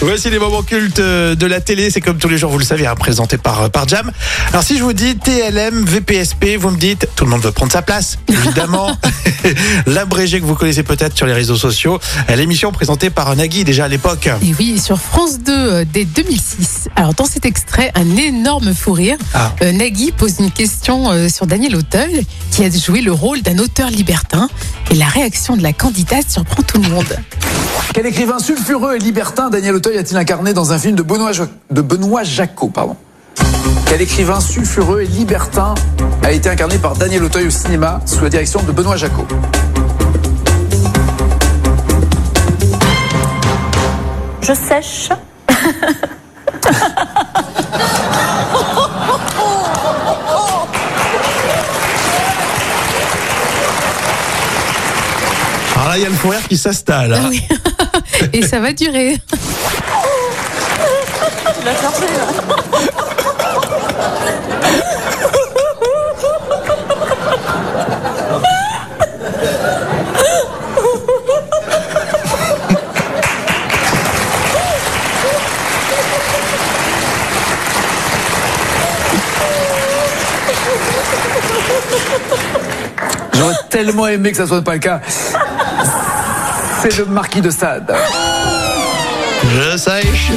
Voici les moments cultes euh, de la télé. C'est comme tous les jours, vous le savez, hein, présenté par, euh, par Jam. Alors, si je vous dis TLM, VPSP, vous me dites, tout le monde veut prendre sa place, évidemment. L'abrégé que vous connaissez peut-être sur les réseaux sociaux. Euh, L'émission présentée par Nagui, déjà à l'époque. Et oui, sur France 2 euh, dès 2006. Alors dans cet extrait, un énorme fou rire. Ah. Euh, Nagui pose une question euh, sur Daniel Auteuil, qui a joué le rôle d'un auteur libertin. Et la réaction de la candidate surprend tout le monde. Quel écrivain sulfureux et libertin Daniel Auteuil a-t-il incarné dans un film de Benoît, Jacot pardon? Quel écrivain sulfureux et libertin a été incarné par Daniel Auteuil au cinéma sous la direction de Benoît Jacot Je sèche. Alors là, il y a le fou rire qui s'installe. hein. Ah oui. Et ça va durer. J'aurais tellement aimé que ça soit pas le cas. C'est le marquis de Sade. Je sèche.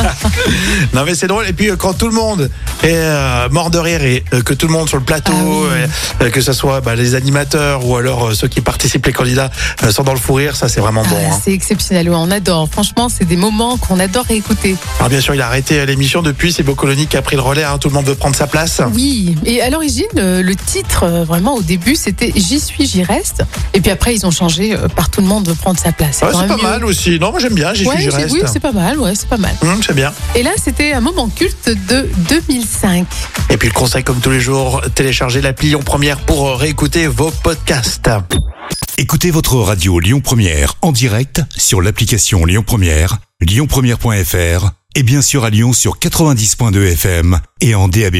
non mais c'est drôle. Et puis euh, quand tout le monde est euh, mort de rire et euh, que tout le monde sur le plateau, Ah oui. que ce soit bah, les animateurs ou alors euh, ceux qui participent, les candidats, sont dans le fou rire, ça c'est vraiment bon. Ah, hein. C'est exceptionnel, ouais, on adore. Franchement, c'est des moments qu'on adore écouter. Alors bien sûr, il a arrêté l'émission depuis. C'est Boccoloni qui a pris le relais. hein. Tout le monde veut prendre sa place. Oui, et à l'origine, le titre, vraiment au début, c'était J'y suis, j'y reste. Et puis après, ils ont changé par tout le monde de prendre sa place. Ouais, c'est pas mieux. mal aussi. Non, moi j'aime bien. J'y Ouais, suis, j'y c'est- reste. oui, c'est pas mal, ouais, c'est pas mal. Hum, c'est bien. Et là, c'était un moment culte de 2005. Et puis le conseil, comme tous les jours, téléchargez l'appli Lyon Première pour euh, réécouter vos podcasts. Écoutez votre radio Lyon Première en direct sur l'application Lyon Première, lyonpremière.fr et bien sûr à Lyon sur 90.2 FM et en DAB+.